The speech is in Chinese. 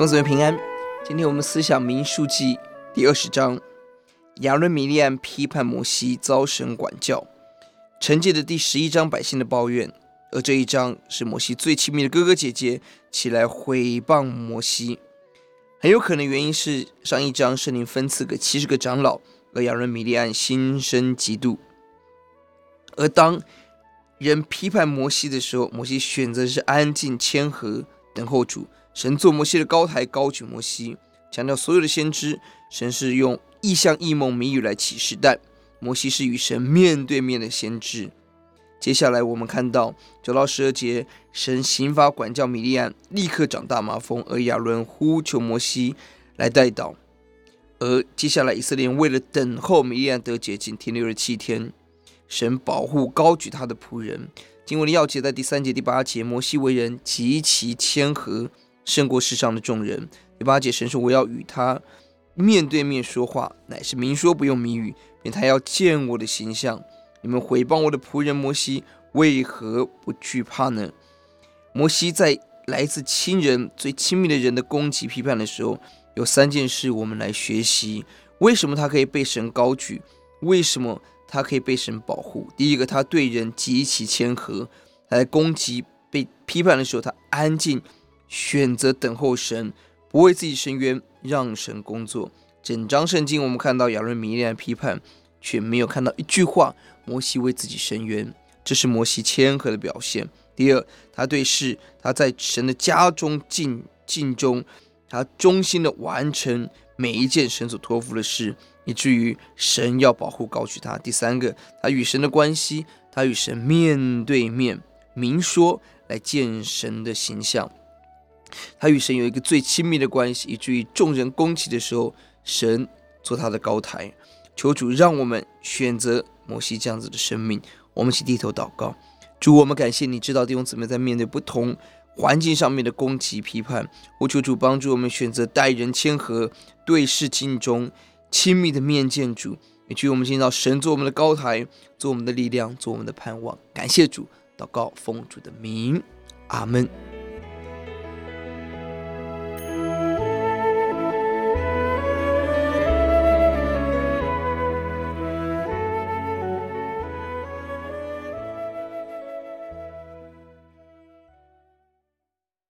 弟兄姊妹平安。今天我们思想民数记第二十章，亚伦米利暗批判摩西遭神管教，承接着第十一章百姓的抱怨，而这一章是摩西最亲密的哥哥姐姐起来毁谤摩西。很有可能原因是上一章圣灵分赐给七十个长老，而亚伦米利暗心生嫉妒。而当人批判摩西的时候，摩西选择是安静谦和等候主。神做摩西的高台，高举摩西，强调所有的先知，神是用异象、异梦、谜语来启示，但摩西是与神面对面的先知。接下来我们看到九到十二节，神刑罚管教米利暗，立刻长大麻风，而亚伦呼求摩西来代祷。而接下来以色列人为了等候米利暗得洁净，停留了七天，神保护高举他的仆人。经文的要节在第三节、第八节，摩西为人极其谦和。胜过世上的众人。第八节，神说：“我要与他面对面说话，乃是明说，不用谜语，便他要见我的形象。你们毁谤我的仆人摩西，为何不惧怕呢？”摩西在来自亲人、最亲密的人的攻击、批判的时候，有三件事我们来学习：为什么他可以被神高举？为什么他可以被神保护？第一个，他对人极其谦和；他在攻击、被批判的时候，他安静。选择等候神，不为自己伸冤，让神工作。整章圣经，我们看到亚伦米利暗批判，却没有看到一句话摩西为自己伸冤，这是摩西谦和的表现。第二，他对事，他在神的家中尽尽忠，他忠心的完成每一件神所托付的事，以至于神要保护高举他。第三个，他与神的关系，他与神面对面明说，来见神的形象。他与神有一个最亲密的关系，以至于众人攻击的时候，神做他的高台。求主让我们选择摩西这样子的生命。我们一起低头祷告，主，我们感谢你知道弟兄姊妹在面对不同环境上面的攻击批判，我求主帮助我们选择待人谦和，对事尽忠，亲密的面见主，以至于我们见到神做我们的高台，做我们的力量，做我们的盼望。感谢主，祷告奉主的名，阿门。